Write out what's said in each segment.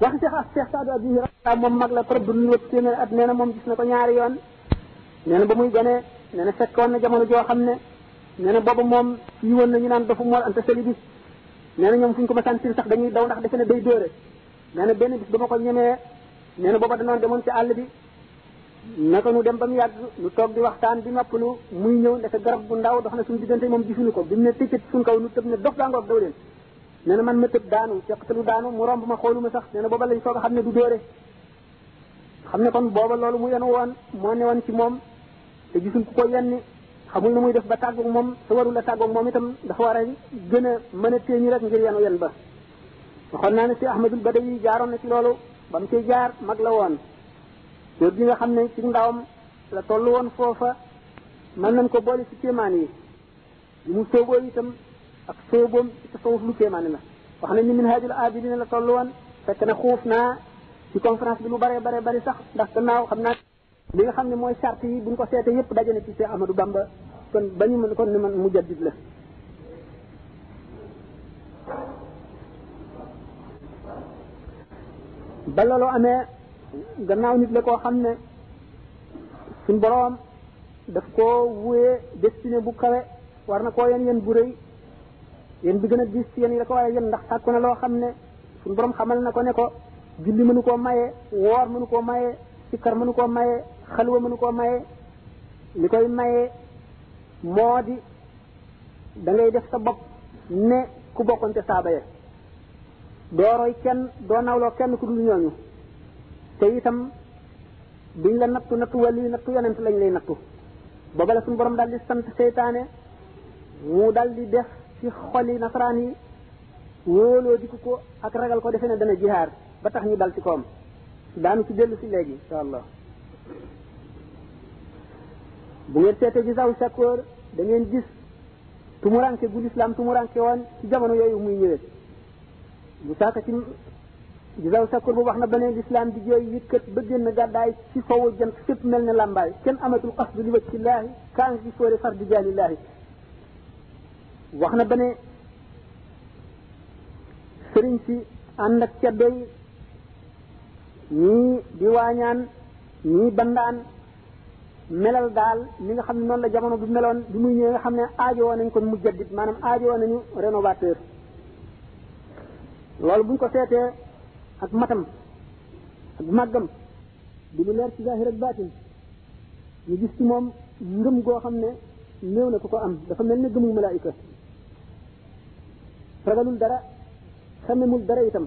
wax Cheikh ak Cheikh Saadu Abi Hurayra moom mag la trop bu ñu wëpp téeméer at nee na moom gis na ko ñaari yoon nee na ba muy gone nee na fekkoon na jamono joo xam ne nee na booba moom yi woon na ñu naan dafa mool anta seli bi nee na ñoom fu ñu ko ma sentir sax dañuy daw ndax defe ne day dóore nee na benn bis ba ma ko ñemee nee na booba danoon demoon ci àll bi naka nu dem ba mu yàgg nu toog di waxtaan di noppalu muy ñëw ndeke garab bu ndaw dox na suñu diggante moom gisuñu ko bi mu ne tëccët suñu kaw nu tëb ne dox daa ngoog daw leen nee na man ma tëb daanu teqtalu daanu mu romb ma xooluma sax nee na booba lañ soog a xam ne du dóore xam ne kon booba loolu mu yenu woon moo ne woon ci moom te gisul ku ko yenni xamul nu muy def ba tàggoog moom te warul a tàggoog moom itam dafa war a gën a mën a téeñi rek ngir yenu yen ba waxoon naa ne si ahmadul badawi jaaroon na ci loolu ba mu ciy jaar mag la woon góor gi nga xam ne ci ndawam la toll woon foofa mën nañ ko boole ci kéemaan yi li mu sooboo itam ak sooboom ci tasawuf lu kéemaane la wax nañ ni min haajul aabidina la toll woon fekk na xuuf naa ci conférence bi lu bare bare bari sax ndax gannaaw xam naa li nga xam ne mooy charte yi buñ ko seetee yépp daje na ci Cheikh Ahmadou Bamba kon ba ñu mën kon ni man mu jaddit la ba loolu amee gannaaw nit la koo xam ne suñ boroom daf koo wuyee destiné bu kawe war na koo yen yen bu rëy yen bi gën a diis ci yen yi la ko waaye yen ndax sàkku na loo xam ne suñu borom xamal na ko ne ko julli mënu koo maye woor mënu koo maye sikkar mënu koo maye xalwa mënu koo maye li koy maye moo di da ngay def sa bopp ne ku bokkoon ca saaba ya doo roy kenn doo nawloo kenn ku dul ñooñu te itam duñ la nattu nattu wàllu yu nattu yonent lañ lay nattu booba la suñu borom daal di sant seytaane mu daal di def ci xoli nasaraan yi wóoloo di ko ak ragal ko defe ne dana jihaar ba tax ñu dal ci koom daanu ci dellu si léegi incha allah bu ngeen seetee ci saw sakkoor da ngeen gis tumuranke gu lislaam tumuranke woon ci jamono yooyu muy ñëwee bu saaka ci gisaw sakkur bu wax na beneen lislaam di jooy yëkkat ba génn gàddaay ci sowu jant fépp mel ne làmbaay kenn amatul qasdu li wacci laahi kaa ngi ci fóore far di jaani laahi wax na ba ne sëriñ si ànd ak ceddo yi ñii di waañaan ñii bandaan melal daal li nga xam ne noonu la jamono bi meloon bi muy ñëwee nga xam ne aajowoo nañ kon mujaddid maanaam aajowoo nañu rénovateur loolu buñ ko seetee ak matam ak màggam di lu leer ci zahir ak baatin ñu gis ci moom ngëm goo xam ne néew na ku ko am dafa mel ne gëmul malaayika ragalul dara xamemul dara itam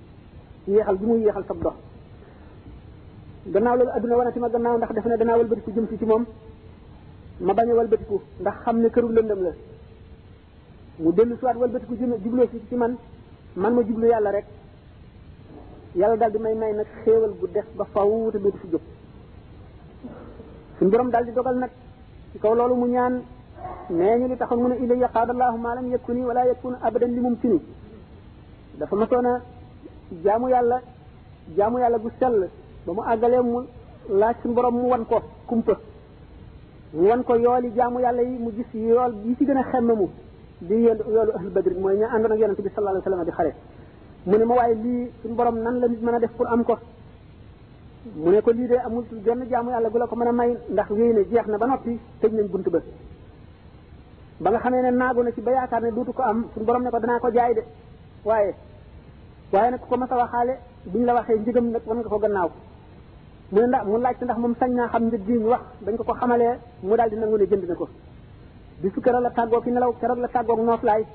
yéexal bi muy yéexal sab dox gannaaw loolu adduna wanati ma gannaaw ndax def na danaa walbatiku jëm si ci moom ma bañ a walbatiku ndax xam ne këru lëndëm la mu dellu siwaat walbatiku jëm jubloo si ci man man ma jublu yàlla rek yàlla daal di may may nag xéewal gu def ba faw te dootu fi jóg suñ borom daal di dogal nag ci kaw loolu mu ñaan nee ñu li taxoon mu ne ilayya qaada allahu ma lam yakuni wala yakun abadan li mumkini dafa masoon a jaamu yàlla jaamu yàlla gu sell ba mu àggalee mu laaj suñu borom mu wan ko kumpa mu wan ko yooli jaamu yàlla yi mu gis yool yi ci gën a xemmamu di yéen yoolu ahlu badri mooy ña àndoon ak yonente bi sallallahu alayhi wa sallam di xare mu ne ma waaye lii suñu borom nan la nit mën a def pour am ko mu ne ko lii de amul genn jaamu yàlla gu la ko mën a may ndax wéy na jeex na ba noppi tëj nañ bunt ba ba nga xamee ne naagu na ci ba yaakaar ne duutu ko am suñu borom ne ko danaa ko jaay de waaye waaye nag ku ko mas a waxaale buñ la waxee njëgam nag wan nga ko gannaaw mu ne ndax mu laajte ndax moom sañ naa xam njëg gi ñu wax dañ ko ko xamalee mu daal di nangu ne jënd na ko bi su keroog la tàggoo ki nelaw keroog la tàggoog nooflaay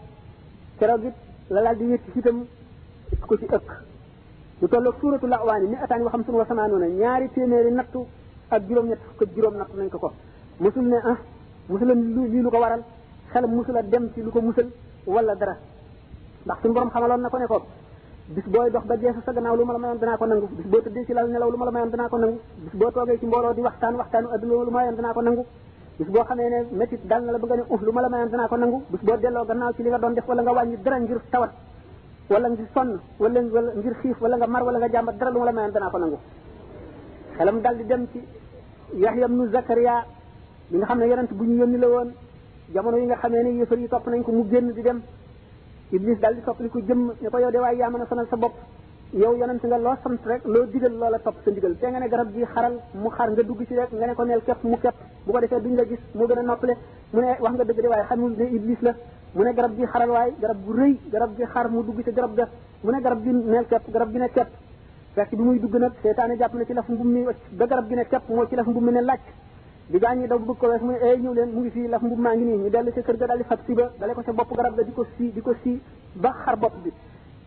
keroog it la daal di yëkk ci itam ko ci ëkk lu tolloog suuratu lawaani mi ataan wa xam sun wa samaanoona ñaari téeméeri nattu ak juróom-ñett fukk ak juróom nattu nañ ko ko musul ne ah musula lii lu ko waral xelam musula dem ci lu ko musal wala dara ndax suñu borom xamaloon na ko ne ko bis booy dox ba geesu sa gannaaw lu ma la mayoon danaa ko nangu bis boo tëddee ci lal nelaw lu ma la mayoon danaa ko nangu bis boo toogee ci mbooloo di waxtaan waxtaanu adduna lu ma mayoon danaa ko nangu bis boo xamee ne métit dal na la ba nga ne uh lu ma la mayoon danaa ko nangu bis boo delloo gannaaw ci li nga doon def wala nga wàññi dara ngir tawat wala ngir sonn wala wala ngir xiif wala nga mar wala nga jàmbat dara lu ma la mayoon danaa ko nangu xelam dal di dem ci Yaxya ibnu Zakariya bi nga xam ne yonent bu ñu yónni la woon jamono yi nga xamee ne yëfar yi topp nañ ko mu génn di dem Iblis dal di soppali ko jëmm ne ko yow de waaye yaa mën a sonal sa bopp yow yonent nga loo sant rek loo digal loola topp sa ndigal te nga ne garab gi xaral mu xar nga dugg ci rek nga ne ko neel képp mu képp bu ko defee duñ la gis mu gën a noppale mu ne wax nga dëgg de waaye xamul ne Iblis la mu ne garab gi xaral waay garab gu rëy garab gi xar mu dugg ci garab ga mu ne garab gi neel kepp garab gi ne kepp fekk bi muy dugg nag seytaane jàpp na ci laf mbum mi ba garab gi ne kepp moo ci laf mbum mi ne laaj di gaañ ñi daw bëgg ko wees mu ne ay eh, ñëw leen mu ngi fii laf mbum maa ngi nii ñu dellu ci kër ga daldi fab si ba dale ko sa bopp garab ga di ko si di ko si ba xar bopp bi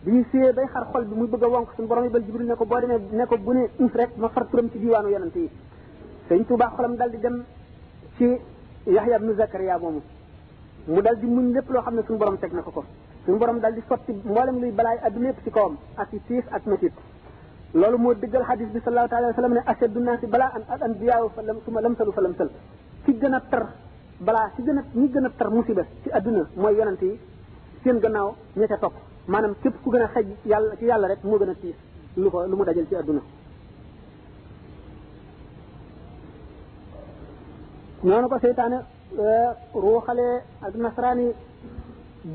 bi ñu siyee bay xar xol bi muy bëgg a wonk suñu borom yi bal jibril ne ko boo demee ne ko bu ne ins rek ma far turam ci diiwaanu yonante yi sëñ Tuubaa xolam daldi dem ci Yaxya ibnu Zakariya moomu mu dal di muñ lépp loo xam ne suñu borom teg na ko ko suñu borom dal di sotti mboolem luy balaay adduna yëpp ci kawam ak i siis ak métit loolu moo dëggal xadis bi sallallahu taala wa sallam ne ashaddu naasi balaa an al anbiyaaw fa lam suma lamsalu fa lamsal ci gën a tar balaa ci gën a ñi gën a tar musiba ci adduna mooy yonent yi seen gannaaw ña ca topp maanaam képp ku gën a xej yàlla ci yàlla rek moo gën a tiis lu ko lu mu dajal ci adduna noonu ko seytaane ruuxale ak nasaraan yi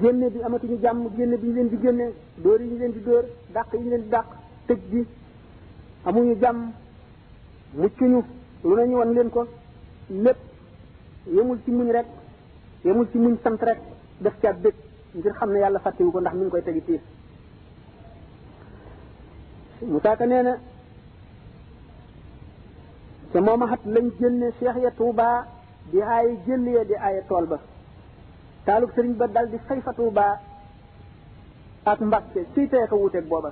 génne bi amatuñu jàmm génne bi ñu leen di génne dóor yi ñu leen di dóor dàq yi ñu leen di dàq tëj bi amuñu jàmm muccuñu lu ne ñu wan leen ko lépp yemul ci muñ rek yemul ci muñ sant rek def ca bég ngir xam ne yàlla fàttewu ko ndax mi ngi koy tegi tiis Musaa Ka nee na te mooma xat lañ génne Cheikh ya Touba di aaye jëll ya di aaye tool ba taalub sëriñ ba dal di fay fa Tuubaa ak Mbàkke ciy tey ko wuuteeg booba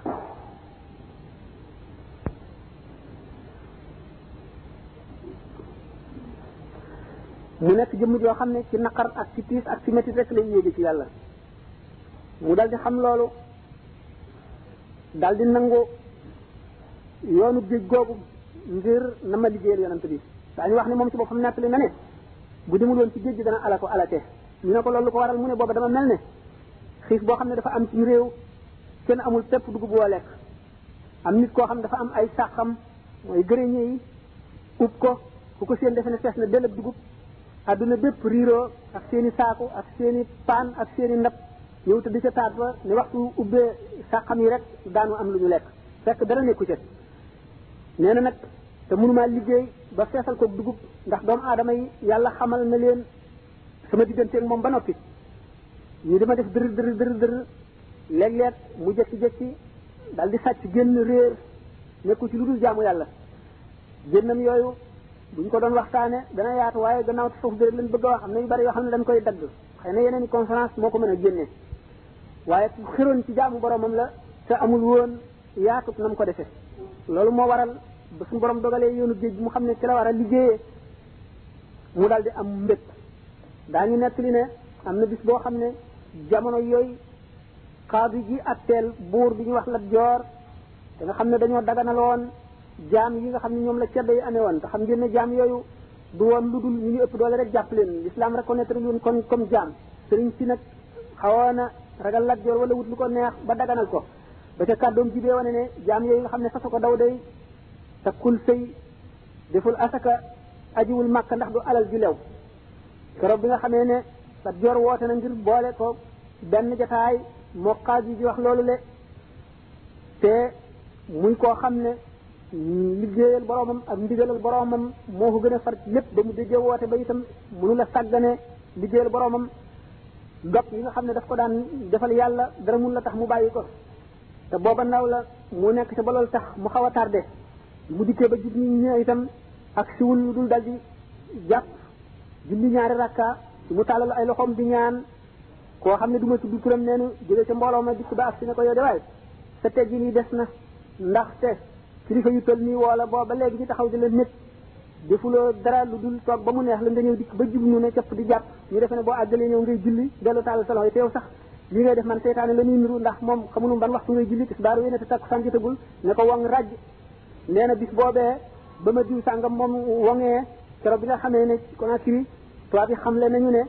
mu nekk jëmm joo xam ne ci naqar ak ci tiis ak ci métit rek lay yéegi ci yàlla mu dal di xam loolu daal di nangu yoonu géej googu ngir na ma liggéeyal yonent bi daañu wax ne moom ci boppam nettali na ne bu demul woon ci géej gi dana ala ko alate ñu ne ko loolu ko waral mu ne booba dama mel ne xiif boo xam ne dafa am ci réew kenn amul pepp dugub boo lekk am nit koo xam dafa am ay sàqam mooy gërëñe yi ub ko ku ko seen defe ne fees na dellab dugub adduna bépp riiroo ak seeni saaku ak seeni paan ak seeni ndab ñëw tëdd ca taat ba ne waxtu ubbee sàqam yi rek daanu am lu ñu lekk fekk dara nekku ca nee na nag te mënumaa liggéey ba feesal ko dugub ndax doomu aadama yi yàlla xamal na leen sama digganteeg moom ba noppi ñu dama def dërër dërër dërër dërër léeg-léeg mu jëkki-jëkki daal di sàcc génn réer nekku ci lu dul jaamu yàlla génnam yooyu buñ ko doon waxtaane dana yaatu waaye gannaaw tasawuf bi lañ bëgg a wax am na yu bari yoo xam ne dañ koy dagg xëy na yeneen i conférence moo ko mën a génne waaye ku xëroon ci jaamu boromam la te amul woon yaatut na mu ko defee loolu moo waral ba suñu borom dogalee yoonu géej mu xam ne ci la war a liggéeyee mu daal di am mbég daañu nettali ne am na bis boo xam ne jamono yooyu xaadi ji atteel buur bi ñu wax la joor te nga xam ne dañoo daganaloon jaam yi nga xam ne ñoom la ceddo yi amee woon te xam ngeen ne jaam yooyu du woon lu dul ñu ñu ëpp doole rek jàpp leen l'islam reconnaître leen kon comme jaam sëriñ si nag xawoon a ragal Lat Joor wala wut lu ko neex ba daganal ko ba ca kàddoom jibee wane ne jaam yooyu nga xam ne fasa ko daw day takkul sëy deful asaka ajiwul màkk ndax du alal ju lew keroog bi nga xamee ne Lat Joor woote na ngir boole ko benn jataay moo xaaj yi di wax loolu le te muy koo xam ne liggéeyal boromam ak ndigalal boromam moo ko gën a far lépp ba mu déggee woote ba itam mënu la sàggane liggéeyal boromam dog yi nga xam ne daf ko daan defal yàlla dara mun la tax mu bàyyi ko te booba ndaw la mu nekk te ba loolu tax mu xaw a tardé mu dikkee ba jub ñi ñëw itam ak siwul lu dul dal di jàpp julli ñaari rakka mu tàllal ay loxoom di ñaan koo xam ne du ma tudd turam nee nu jóge ca mbooloo ma dikk ba ak si ne ko yow de waay sa teggi nii des na ndaxte kilifa yu toll nii wala boo ba léegi ñu taxaw di la nit defuloo dara lu dul toog ba mu neex la nga ñëw dikk ba jub ñu ne capp di jàpp ñu defe ne boo àggalee ñëw ngay julli dellu taal sa loxo yi te yow sax li ngay def man seytaane la ñuy niru ndax moom xamunu ban waxtu ngay julli tisbaar wéy na te takkusaan jotagul ne ko wong raj nee na bis boobee ba ma diw sàngam moom wongee keroog bi nga xamee ne Conakry tubaab yi xamle nañu ne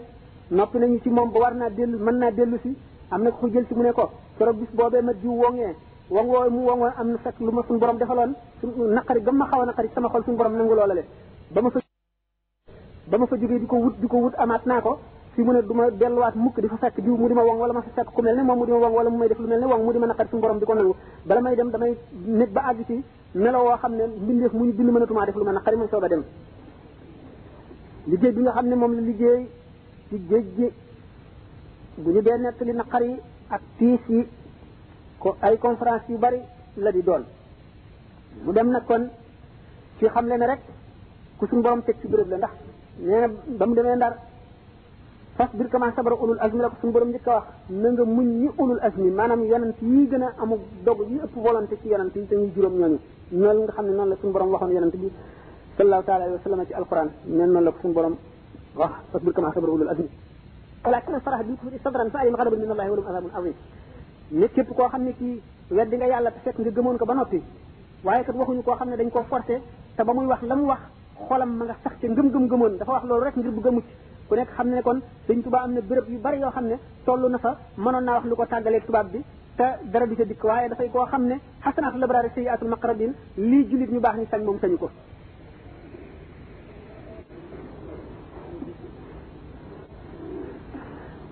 noppi nañu ci moom ba war naa dellu mën naa dellu si am na ko jël si mu ne ko keroog bis boobee ma diw wongee wong wooyu mu wongoon am na fekk lu ma suñu borom defaloon suñu naqari gam ma xaw a naqari sama xol suñu borom nangu loola le ba ma fa ba ma fa jógee di ko wut di ko wut amaat naa ko fi mu ne du ma delluwaat mukk di fa fekk diw mu di ma wong wala ma fa fekk ku mel ne moom mu di ma wong wala mu may def lu mel ne wong mu di ma naqari suñu borom di ko nangu bala may dem damay nit ba àgg ci melo woo xam ne mbindeef mu ñu bind mënatumaa def lu ma naqari ma soog a dem liggéey bi nga xam ne moom la liggéey ci géej gi bu ñu dee nekk li naqar yi ak tiis yi ko ay conférence yu bari la di doon mu dem nag kon ci xam le ne rek ku suñu borom teg ci béréb la ndax nee na ba mu demee ndar fas bir kama sabara ulul azmi la ko suñu borom njëkk a wax na nga muñ ñi ulul azmi maanaam yonent yi gën a amuk dog yi ëpp volonté ci yonent yi te ñuy juróom ñooñu noonu nga xam ne noonu la suñu borom waxoon yonent bi sallallahu taala alayhi wa sallam ci alquran neen noonu la ko suñu borom wax fas bir kama sabara ulul azmi walakin farax bi tuuti sabran fa alim xadaban min allahi walum azabun azim nit képp koo xam ne kii weddi nga yàlla te fekk nga gëmoon ko ba noppi waaye kat waxuñu koo xam ne dañ ko forcé te ba muy wax la mu wax xolam ma nga sax ca ngëm-ngëm gëmoon dafa wax loolu rek ngir bëgg a mucc ku nekk xam ne kon sëñ Tuubaa am na béréb yu bari yoo xam ne toll na fa mënoon naa wax lu ko tàggaleeg tubaab bi te dara du ca dikk waaye dafay koo xam ne xasanaatul abraari sayyiaatul maqrabin lii jullit ñu baax ñi sañ moom sañu ko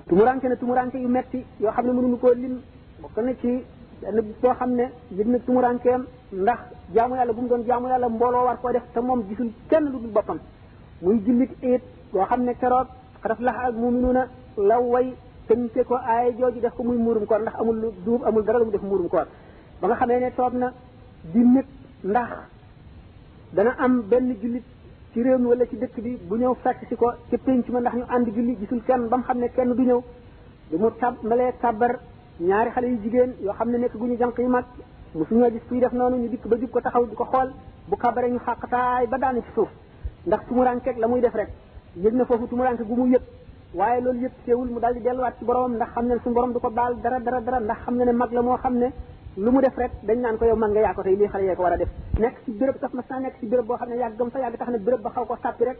tumuranke na tumuranke yu metti yoo xam ne mënuñu koo lim bokk na ci benn bis boo xam ne yëg na tumurankeem ndax jaamu yàlla bu mu doon jaamu yàlla mbooloo war koo def te moom gisul kenn lu dul boppam muy jullit it boo xam ne keroog xaraf lax ak muminuuna la way tënke ko aaya jooju def ko muy muurum koor ndax amul lu duub amul dara lu mu def muurum koor ba nga xamee ne toog na di nekk ndax dana am benn jullit ci réew mi wala ci dëkk bi bu ñëw fekk si ko ca pénc ma ndax ñu ànd julli gisul kenn ba mu xam ne kenn du ñëw bi mu tàmbalee kàbbar ñaari xale yu jigéen yoo xam ne nekk gu ñu jànq yu mag mosuñoo gis kuy def noonu ñu dikk ba jub ko taxaw di ko xool bu kàbbaree ñu xàqtaay ba daanu ci suuf ndax tumurankeeg la muy def rek yëg na foofu tumuranke gu mu yëg waaye loolu yëpp teewul mu daal di delluwaat ci boromam ndax xam ne suñu borom du ko baal dara dara dara ndax xam ne ne mag la moo xam ne lu mu def rek dañ naan ko yow mag nga yaa ko tey lii xale yee ko war a def nekk ci béréb sax mas naa nekk ci béréb boo xam ne yàggam fa yàgg tax na béréb ba xaw ko sàppi rek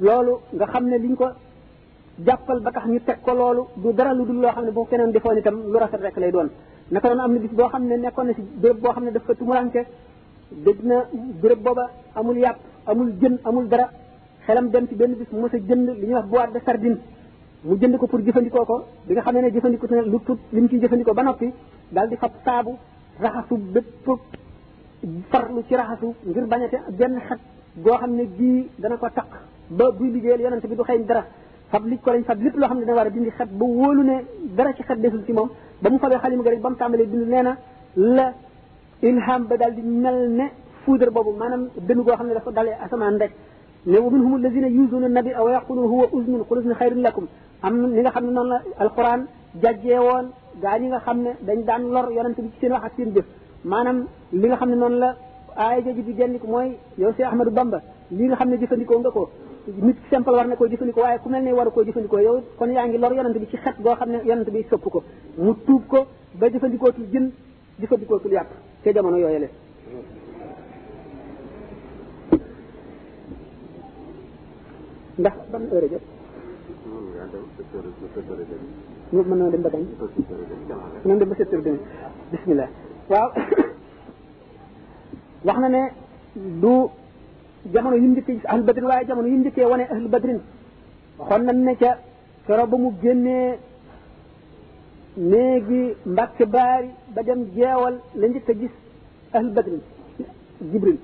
loolu nga xam ne liñ ko jàppal ba tax ñu teg ko loolu du dara lu dul loo xam ne boo keneen defoon itam lu rafet rek lay doon naka noonu am na bis boo xam ne nekkoon na si béréb boo xam ne dafa tumuranke dëgg na béréb booba amul yàpp amul jën amul dara xelam dem ci benn bis mu mos a jënd li ñuy wax boîte de sardine mu jënd ko pour jëfandikoo ko bi nga xamee ne jëfandikoo lu tut li mu ciy jëfandikoo ba noppi daal di fab saabu raxasu bépp farlu ci raxasu ngir bañate benn xet goo xam ne gii dana ko taq ba buy liggéeyal yonent bi du xeeñ dara fab li ko lañ fab lépp loo xam ne dana war a dindi xet ba wóolu ne dara ci xet desul ci moom ba mu fabee xalima ga rek ba mu tàmbalee bind nee na la ilham ba daal di mel ne foudre boobu maanaam dënn goo xam ne dafa dalee asamaan rek ne wa minhum alladina yuzuuna nabi aw yaquluun huwa uznun qul uznun xayrun lakum am li nga xam ne noonu la alquran jajjee woon gaa ñi nga xam ne dañ daan lor yonent bi ci seen wax ak seen jëf maanaam li nga xam ne noonu la aaya jooju di genn ko mooy yow Cheikh Ahmadou Bamba li nga xam ne jëfandikoo nga ko nit simple war na koo jëfandikoo waaye ku mel ne waru koo jëfandikoo yow kon yaa ngi lor yonent bi ci xet goo xam ne yonent bi sopp ko mu tuub ko ba jëfandikoo ci jën jëfandikoo tul yàpp ca jamono yooyu la ndax ban heure jot ñu mën na dem ba gañ mën dem ba sept heures demi bismillah waaw wax na ne du jamono yi mu njëkkee gis ahlul badrin waaye jamono yi mu njëkkee wane ahlul badrin waxoon nañ ne ca kero ba mu génnee néegi mbàkke baari ba dem jeewal la njëkk a gis ahlu badrin jibril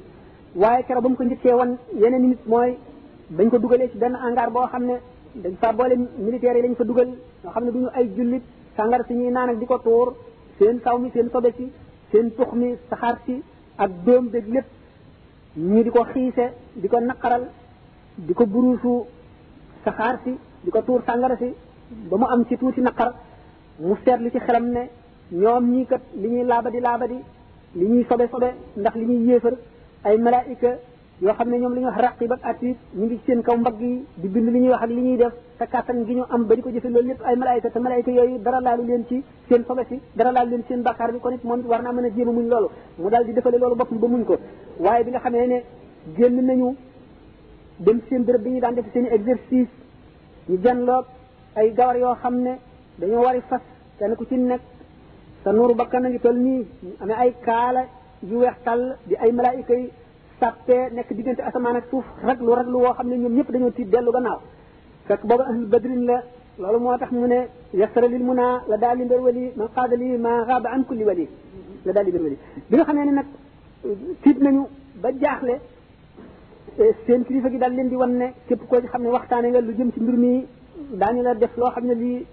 waaye kero ba mu ko njëkkee woon yeneen nit mooy dañ ko dugalee ci benn hangar boo xam ne dañ fa boole militaires yi lañ fa dugal nga xam ne du ñu ay jullit sàngar si ñuy naan ak di ko tuur seen saw mi seen sobe si seen tux mi saxaar si ak doom beeg lépp ñii di ko xiise di ko naqaral di ko buruusu saxaar si di ko tuur sàngara si ba mu am ci tuuti naqar mu seetlu ci xelam ne ñoom ñii kat li ñuy laabadi laabadi li ñuy sobe sobe ndax li ñuy yéefar ay malaayika yoo xam ne ñoom li ñuy wax raqib ak atid ñu ngi ci seen kaw mbagg yi di bind li ñuy wax ak li ñuy def te kàttan gi ñu am ba di ko jëfe loolu lépp ay malaayika te malaayika yooyu dara laalu leen ci seen sobe si dara laalu leen ci seen bàkkaar bi kon it moom war naa mën a jéem a muñ loolu mu daal di defale loolu boppam ba muñ ko waaye bi nga xamee ne génn nañu dem seen béréb bi ñu daan def seen exercice ñu janloog ay gawar yoo xam ne dañoo wari fas kenn ku ci nekk sa nuuru bakkan na ngi toll nii ñu amee ay kaala yu weex tàll di ay malaayika yi sàppee nekk diggante asamaan ak suuf raglu raglu woo xam ne ñoom ñëpp dañoo tiit dellu gannaaw fekk booba ahlul badrin la loolu moo tax mu ne yasara lil muna la daal limbér wali man qaada li ma xaaba an kulli wali la daal limbér wali bi nga xamee ne nag tiit nañu ba jaaxle eh, seen kilifa gi daal leen di wan ne képp koo xam ne waxtaane nga lu jëm ci mbir mi daañu la def loo xam ne lii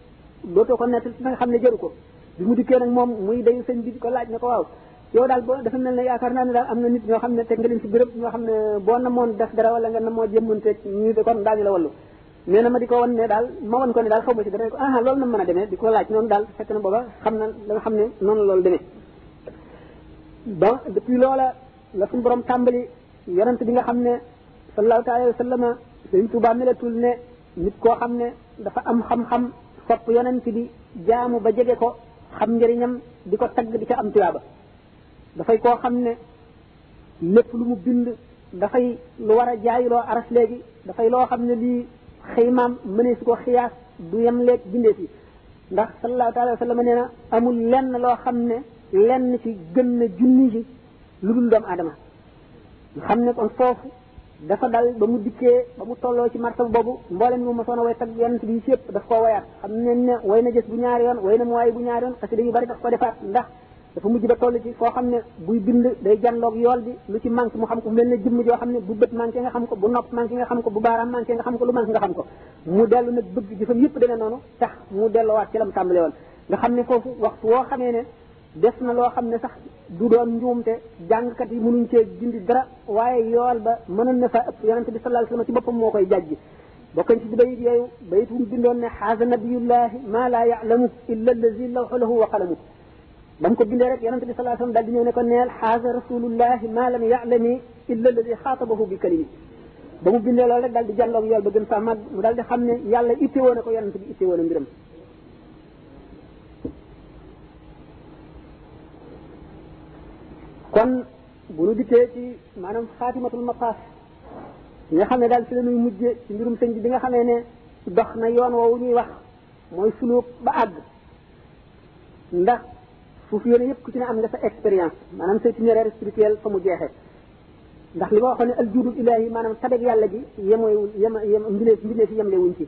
dootoo ko nettal ci nga xam ne jëru ko bi mu dikkee nag moom muy dayu sëñ bi ko laaj na ko waaw yow daal boo dafa mel ne yaakaar naa ne daal am na nit ñoo xam ne teg nga leen ci béréb ñoo xam ne boo namoon def dara wala nga namoo jëmmante ñu de kon daañu la wallu nee na ma di ko wan ne daal ma wan ko ne daal xaw ma ci dara ne ko ah loolu na mën a demee di ko laaj noonu daal fekk na booba xam na da nga xam ne noonu loolu demee ba depuis loola la suñu borom tàmbali yonent bi nga xam ne sallallahu taala wa sallama sëñ Tuubaa melatul ne nit koo xam ne dafa am xam-xam sopp yonent bi jaamu ba jege ko xam njëriñam di ko tagg di ca am tuyaaba dafay koo xam ne lépp lu mu bind dafay lu war a jaayiloo aras léegi dafay loo xam ne lii xëymaam mënee su ko xiyaas du yem leeg bindee fi ndax sallallahu taala wa sallama nee na amul lenn loo xam ne lenn ci gën na junni ji lu dul doomu aadama ñu xam ne kon foofu dafa dal ba mu dikkee ba mu tolloo ci martaba boobu mboolem mu mosoon a way tag yonent bi ci yëpp daf koo wayaat xam ne ne way na jës bu ñaari yoon way na mu waayi bu ñaari yoon xasida yu bari daf ko defaat ndax dafa mujj ba toll ci foo xam ne buy bind day janloog yool bi lu ci manque mu xam ko mel ne jëmm joo xam ne bu bët manqué nga xam ko bu nopp manqué nga xam ko bu baaraam manqué nga xam ko lu manqué nga xam ko mu dellu nag bëgg jëfam yëpp dana noonu tax mu delluwaat ci la mu tàmbale woon nga xam ne foofu waxtu woo xamee ne def na loo xam ne sax du doon njuumte jàngkat yi mënuñ cee dindi dara waaye yool ba mënoon na fa ëpp yonente bi sallallahu alayhi wasallam ci boppam moo koy jàjji bokkañ ci bayit yooyu bayit bu mu bindoon ne xaasa nabiyullahi ma la ya'lamu illa allazi lawxa lahu wa qalamu ba mu ko bindee rek yonente bi sallallahu alayhi wasallam daal di ñëw ne ko neel xaasa rasulullahi ma lam ya'lami illa allazi xaatabahu bi kalimi ba mu bindee loolu rek daal di jàlloog yool ba gën fa mag mu daal di xam ne yàlla itte woon na ko yonente bi itte woon na mbiram kon bu nu dikkee ci maanaam xaatimatul maqaas yi nga xam ne daal ci la ñuy mujje ci mbirum sëñ bi bi nga xamee ne dox na yoon woowu ñuy wax mooy suluuk ba àgg ndax suuf yéene yëpp ku ci ne am nga sa expérience maanaam sa itinéraire spirituel fa mu jeexee ndax li ma waxoon ne al juudul ilaahi maanaam tabeg yàlla ji yemoy yem yem mbindeef mbindeef yemle wuñ ci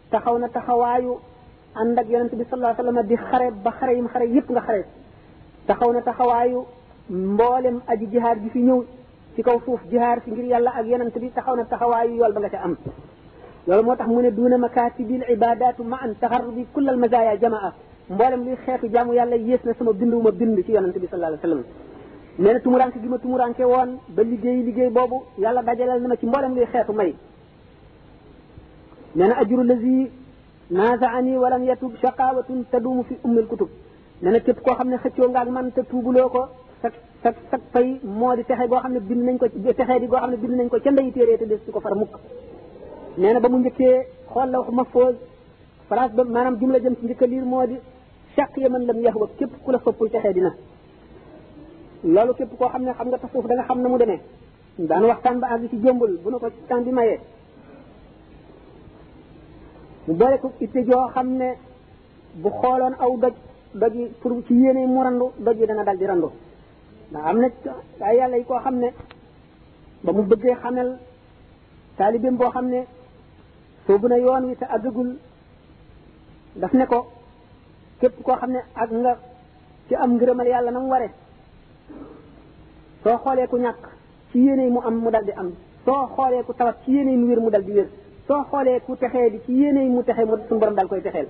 taxaw na taxawaayu ànd ak yonent bi sallallahu alayhi wasallam di xare ba xare yim xare yépp nga xare taxaw na taxawaayu mboolem aji jihaar ji fi ñëw ci kaw suuf jihaar fi ngir yàlla ak yonent bi taxaw na taxawaayu yool ba nga ca am loolu moo tax mu ne duuna makaatibil ibadaatu ma an taxarrubi kullal mazaaya jamaa mboolem luy xeetu jaamu yàlla yées na sama bindu ma bind ci yonent bi sallallahu alayhi wasallam nee na tumuranke gi ma tumuranke woon ba liggéey liggéey boobu yàlla dajaleel na ma ci mboolem luy xeetu may nee na ajuru lazi naasaani walam yatub shaqawatun taduumu fi ummil kutub nee na képp koo xam ne xëccoo nga ak man te tuubuloo ko sa sa sa fay moo di texe goo xam ne bind nañ ko texe di goo xam ne bind nañ ko ca ndeyi téere te des su ko far mukk nee na ba mu njëkkee xool la wax ma foos phrase ba maanaam jumla jëm ci njëkk a liir moo di chaq ya man lam yax ba képp ku la soppul texe dina loolu képp koo xam ne xam nga tasawuf da nga xam na mu demee daan waxtaan ba àgg ci jombul bu nu ko ci temps bi mayee mu boole ko itte joo xam ne bu xooloon aw doj doj yi pour ci yéene mu randu doj yi dana dal di randu ndax am na ay yàlla yi koo xam ne ba mu bëggee xamal taalibeem boo xam ne soobu na yoon wi te àggagul daf ne ko képp koo xam ne ak nga ci am ngërëmal yàlla na mu ware soo xoolee ku ñàkk ci yéene mu am mu dal di am soo xoolee ku tawat ci yéene mu wér mu dal di wér soo xoolee ku texee di ci yéene mu texe mu suñu borom dal koy texeel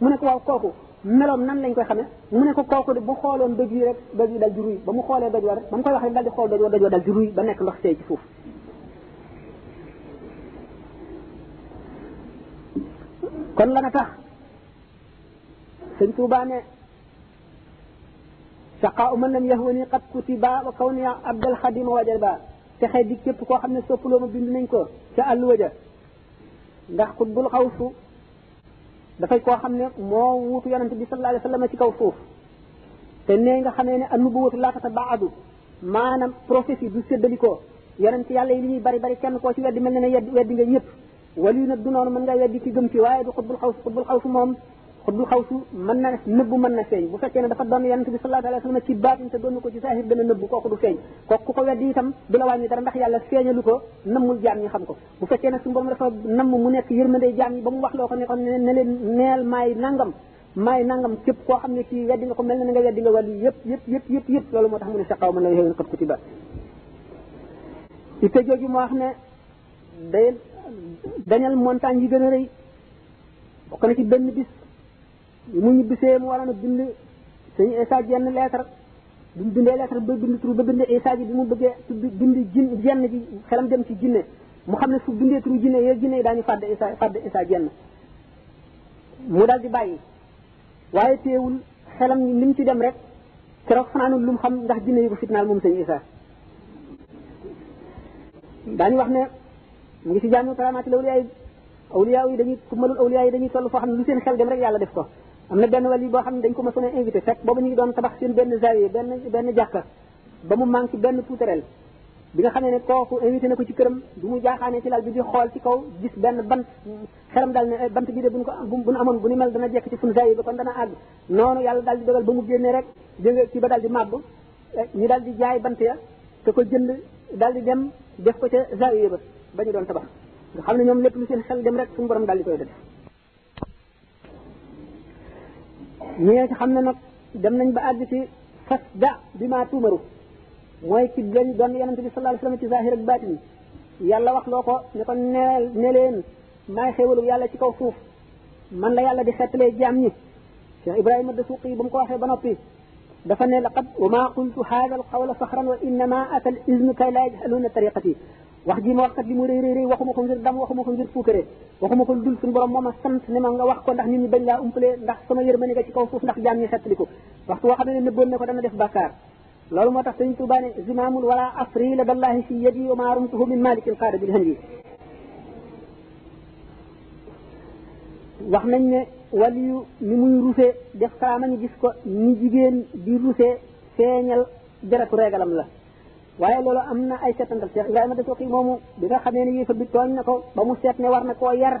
mu ne ko waaw kooku meloom nan lañ koy xamee mu ne ko kooku de bu xooloon doj yi rek doj yi dal di ruy ba mu xoolee doj wa rek ba mu koy wax rek dal di xool doj wa doj wa dal di ruy ba nekk ndox seey ci suuf kon la na tax sëñ Tuubaa ne saqaa man lam yahwani qad kutiba wa kawni abdal xadima wajalba texe di képp koo xam ne soppuloo ma bind nañ ko ca àlluwa ja ndax xutbul xawsu dafay koo xam ne moo wuutu yonente bi sallallahu alayhi wa sallam ci kaw suuf te nee nga xamee ne annubuwatu laa tatabaadu maanaam prophétie du séddalikoo yonent yàlla yi li ñuy bari bari kenn koo ci weddi mel ne ne weddi nga ñëpp wali nag du noonu mën nga weddi ci gëm ci waaye du xutbul xaw xutbul xaw su moom xutbul xaw su mën na nëbbu mën na feeñ bu fekkee ne dafa doon yonent bi sallallahu alayhi wa sallam ci baatin te doon ko ci saahir dana nëbbu kooku du feeñ kooku ku ko weddi itam du la wàññi dara ndax yàlla feeñalu ko nammul jaam ñi xam ko bu fekkee ne su borom dafa namm mu nekk yërmande jaam ñi ba mu wax loo ko ne ko ne leen neel maay nangam maay nangam képp koo xam ne ci weddi nga ko mel na nga weddi nga wàllu yëpp yëpp yëpp yëpp yëpp loolu moo tax mu ne sa xaw ma la yow xët ko ci ba itte jooju moo wax ne day dañal montagne yi gën a rëy bokk na ci benn bis mu ñu bisee mu waroon a bind sëñ Issa jenn lettre bi mu bindee lettre ba bind tur ba bind Issa ji bi mu bëggee tudd bind jin jenn ji xelam dem ci jinne mu xam ne su bindee turu jinne yee jinne yi daañu fàdd Issa fàdd Issa jenn mu dal di bàyyi waaye teewul xelam ni mu ci dem rek keroog fanaanul lu mu xam ndax jinne yi ko fitnaal moom sëñ Isa daañu wax ne mu ngi si jaamu karaamaati lawliyaa yi awliyaa yi dañuy kummalul awliyaa yi dañuy toll foo xam ne lu seen xel dem rek yàlla def ko am na benn wali boo xam ne dañ ko ma a invité fekk boobu ñu ngi doon tabax seen benn zawiya benn benn jàkka ba mu manqué benn puutareel bi nga xamee ne kooku invité na ko ci këram du mu jaaxaanee ci lal bi di xool ci kaw gis benn bant xelam dal ne eh, bant bi de buñ ko buñ amoon bu ni mel dana jekk ci fun zayi ba kon dana àgg noonu yàlla dal di dogal ba mu génnee rek jënga ci ba dal di màbb eh, ñu dal di jaay bant ya te ko jënd dal di dem def ko ca zayi ba ba ñu doon tabax nga xam ne ñoom lépp lu seen xel dem rek suñu borom dal di koy def ñi nga xam ne nag dem nañ ba àgg ci fas da bi maa tuumaru mooy ci lañ doon yonente bi sallallahu alayhi wasallam ci zahir ak baatin yàlla wax loo ko ne ko neel ne leen maay xéewalu yàlla ci kaw suuf man la yàlla di xettalee jaam ñi cheikh ibrahima dasuqi ba mu ko waxee ba noppi dafa ne laqad wa ma qultu hada al qawla faxran wa innama ata al iznu kay la yajhaluuna tariqati wax ji ma wax kat li mu rëy rëy rëy waxuma ko ngir dam waxuma ko ngir fuukare waxuma ko dul suñu borom mooma sant ne ma nga wax ko ndax nit ñi bañ laa umpalee ndax sama yërmande nga ci kaw suuf ndax jaam ñi xettali ko waxtu woo xam ne nëbboon ne ko dana def bàkkaar loolu moo tax sëñ Tuubaa ne zimaamul wala asri la dallahi fi yadi wa maa rumtuhu min malikin qaada bil handi wax nañ ne waliyu ni muy ruse def karaama ñu gis ko ni jigéen di ruse feeñal jaratu reegalam la waaye loolu am na ay seetantal Cheikh Ibrahima Dasuuqi moomu bi nga xamee ne yéefar bi tooñ na ko ba mu seet ne war na koo yar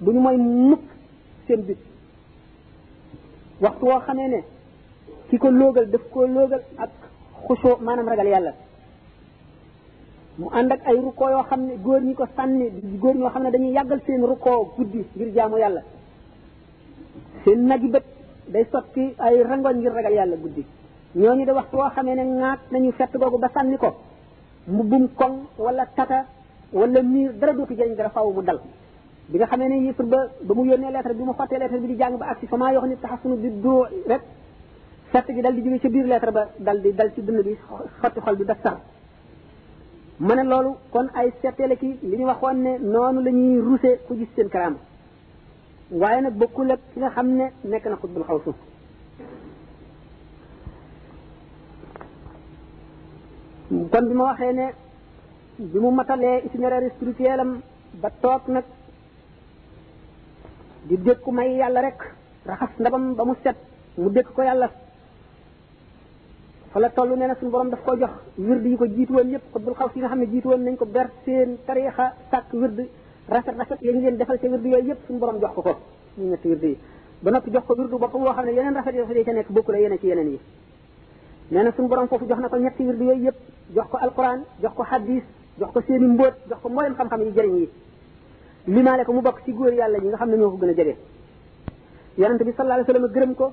du ñu mooy mukk seen bis waxtu woo xamee ne ki ko loogal daf ko loogal ak xusoo maanaam ragal yàlla mu ànd ak ay rukkoo yoo xam ne góor ñi ko sànni góor ñoo xam ne dañuy yàggal seen rukkoo guddi ngir jaamu yàlla seen nag yi bët day sotti ay rangoñ ngir ragal yàlla guddi ñooñu de waxtu woo xamee ne ŋaat nañu fett googu ba sànni ko mbubbum koŋ wala tata wala miir dara dootu jëriñ dara faaw mu dal bi nga xamee ne yëfar ba ba mu yónnee lettre bi mu xottee lettre bi di jàng ba agsi fa maa yoo xam ne taxasunu bi du rek fett gi dal di jóge ca biir lettre ba dal di dal ci dënn bi xotti xol bi ba sar ma ne loolu kon ay settee la ki li ñu waxoon ne noonu la ñuy ruse ku gis seen karaama waaye nag bokkul ak ki nga xam ne nekk na xutbul xaw suuf kon bi ma waxee ne bi mu matalee itinéraire spirituel am ba toog nag di dékku may yàlla rek raxas ndabam ba mu set mu dékk ko yàlla fa la toll nee na suñu borom daf ko jox wird yi ko jiitu woon yëpp xutbul xaw si nga xam ne jiitu woon nañ ko ber seen tariixa sàkk wird rafet rafet yañu leen defal ca wird yooyu yëpp suñu borom jox ko ko ñu ñetti wird yi ba noppi jox ko wirdu boppam woo xam ne yeneen rafet rafet yi ca nekk bokku la yeneen ci yeneen yi nee na suñu borom foofu jox na ko ñetti wird yooyu yëpp jox ko alquran jox ko hadis jox ko seeni mbóot jox ko mboolem xam-xam yi jëriñ yi limaale ko mu bokk ci góor yàlla yi nga xam ne ñoo ko gën a jege yonente bi sallallahu alayhi wa sallam gërëm ko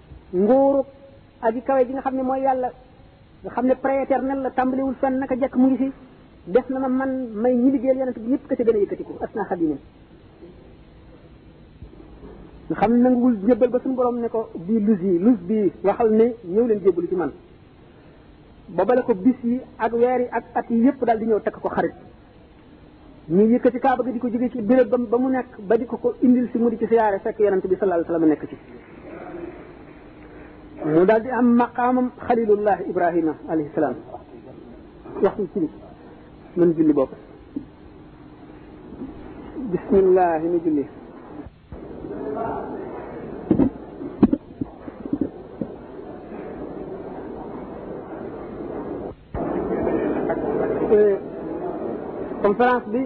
nguuru aji kawe ji nga xam ne mooy yàlla nga xam ne prééternel la tàmbaliwul fenn naka jekk mu ngi fi def na ma man may ñi liggéeyal yonent bi ñëpp ka ca gën a yëkkatiku as naa xadimin nga xam ne nanguwul jébbal ba suñu borom ne ko bii lus yi lus bii waxal ne ñëw leen jébbalu ci man ba bale ko bis yi ak weer yi ak at yi yëpp daal di ñëw takk ko xarit ñu yëkkati kaaba gi di ko jóge ci béréb ba ba mu nekk ba di ko ko indil si mu di ci siyaare fekk yonent bi sallallahu alayhi wa sallam nekk ci mu daal di am maqaamam xalilullah ibrahima alayhi salaam waxtu ci li mën julli bopp bismillah nu julli conférence bi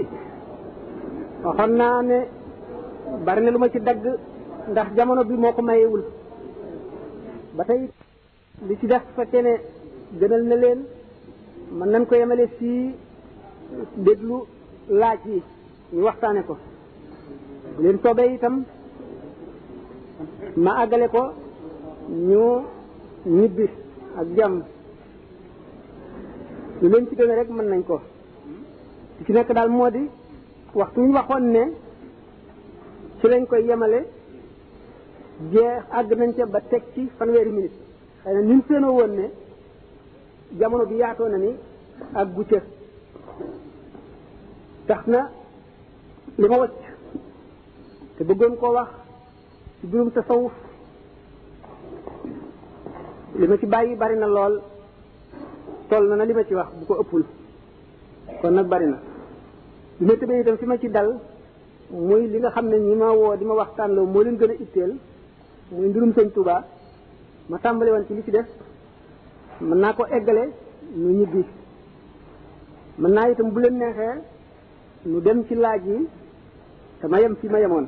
waxoon naa ne bari na lu ma ci dagg ndax jamono bi moo ko mayewul ba tey li ci def fekkee ne gënal na leen mën nañ ko yemale fii déglu laaj yi ñu waxtaane ko bu leen soobee itam ma àggale ko ñu ñibbi ak jàmm lu leen ci doone rek mën nañ ko li ci nekk daal moo di waxtu ñu waxoon ne ci lañ koy yemale jeex àgg nañ ca ba teg ci fanweeri minute xëy na ñun seenoo woon ne jamono bi yaatoo na ni ak gu cër tax na li ma wacc te bëggoon koo wax ci birum tasawuf li ma ci bàyyi bari na lool toll na na li ma ci wax bu ko ëppul kon nag bari na li ma tëbee itam fi ma ci dal muy li nga xam ne ñi ma woo di ma waxtaan loo moo leen gën a itteel muy mbirum sëñ Touba ma tàmbali woon ci li ci def mën naa ko eggale nu ñibbi mën naa itam bu leen neexee nu dem ci laaj yi te ma yem fi ma yemoon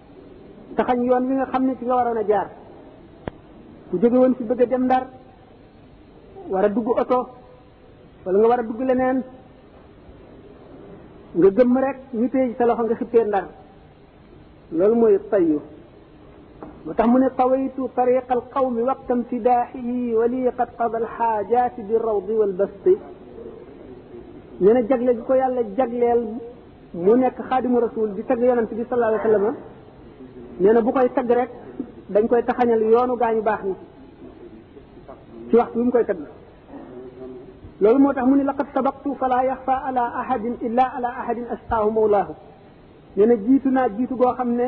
taxañ yoon wi nga xam ne ci nga waroon a jaar ku jóge woon fi bëgg a dem ndar war a dugg oto wala nga war a dugg leneen nga gëmm rek ñu téye ci sa loxo nga xippee ndar loolu mooy tayyu moo tax mu ne tawaytu tariqa al qawmi waqta imtidaaxihi wa lii qad qada al xaajaati bi rawdi wal basti nee na jagle gi ko yàlla jagleel mu nekk xaadimu rasul di tagg yonent bi sallallahu alayhi wa sallam nee na bu koy tagg rek dañ koy taxañal yoonu gaañu baax ni ci waxtu bi mu koy tagg loolu moo tax mu ni laqad sabaqtu fala yaxfa ala ahadin illa ala ahadin asqaahu mawlaahu nee na jiitu naa jiitu goo xam ne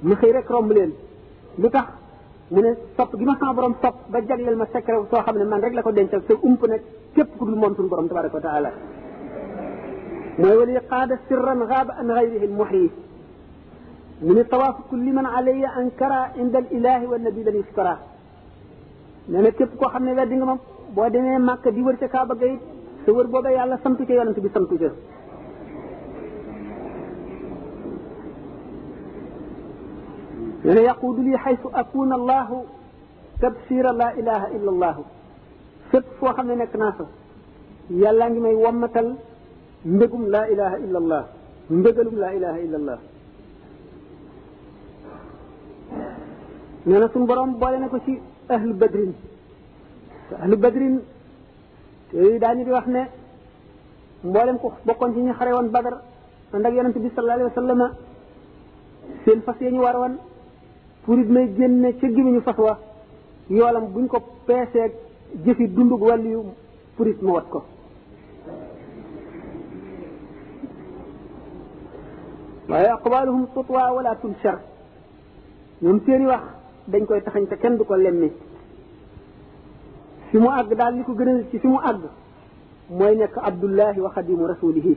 ma xëy rek romb leen lu tax mu ne sopp gi ma sama borom sopp ba jagleel ma secret soo xam ne man rek la ko dencal te ump nag képp ku dul moom suñu borom tabaraka wa taala mooy wali qaada sirran gaaba an gayrihi lmuhyi mu ne tawaafu kulli man alayya ankara inda al ilahi wa nabi lani iftara nee na képp koo xam ne weddi nga ma boo demee màkk di wër ca kaaba ga it sa wër booba yàlla santu ca yonent bi santu ca nee na yaquudu lii xaytu akuna allahu tabsira la ilaha illa allahu fépp foo xam ne nekk naa fa yàllaa ngi may wommatal mbégum laa ilaha illa allah mbégalum laa ilaha illa allah nee na suñu borom boole na ko ci ahlu badrin te ahlu badrin te yooyu daañu di wax ne mboolem ko bokkoon ci ñu xare woon badar ànd ak yonente bi sallallahu alayhi wa sallam seen fas yi ñu war woon pour it may génne ca gimiñu fas wa yoolam buñ ko peeseeg jëfi dundug wàllu yu purit ma wat ko waaye aqwaaluhum tutwa wala tunshar ñoom seeni wax dañ koy taxañ te kenn du ko lemmi fi mu àgg daal li ko gënal ci fi mu àgg mooy nekk abdullahi wa xadimu rasulihi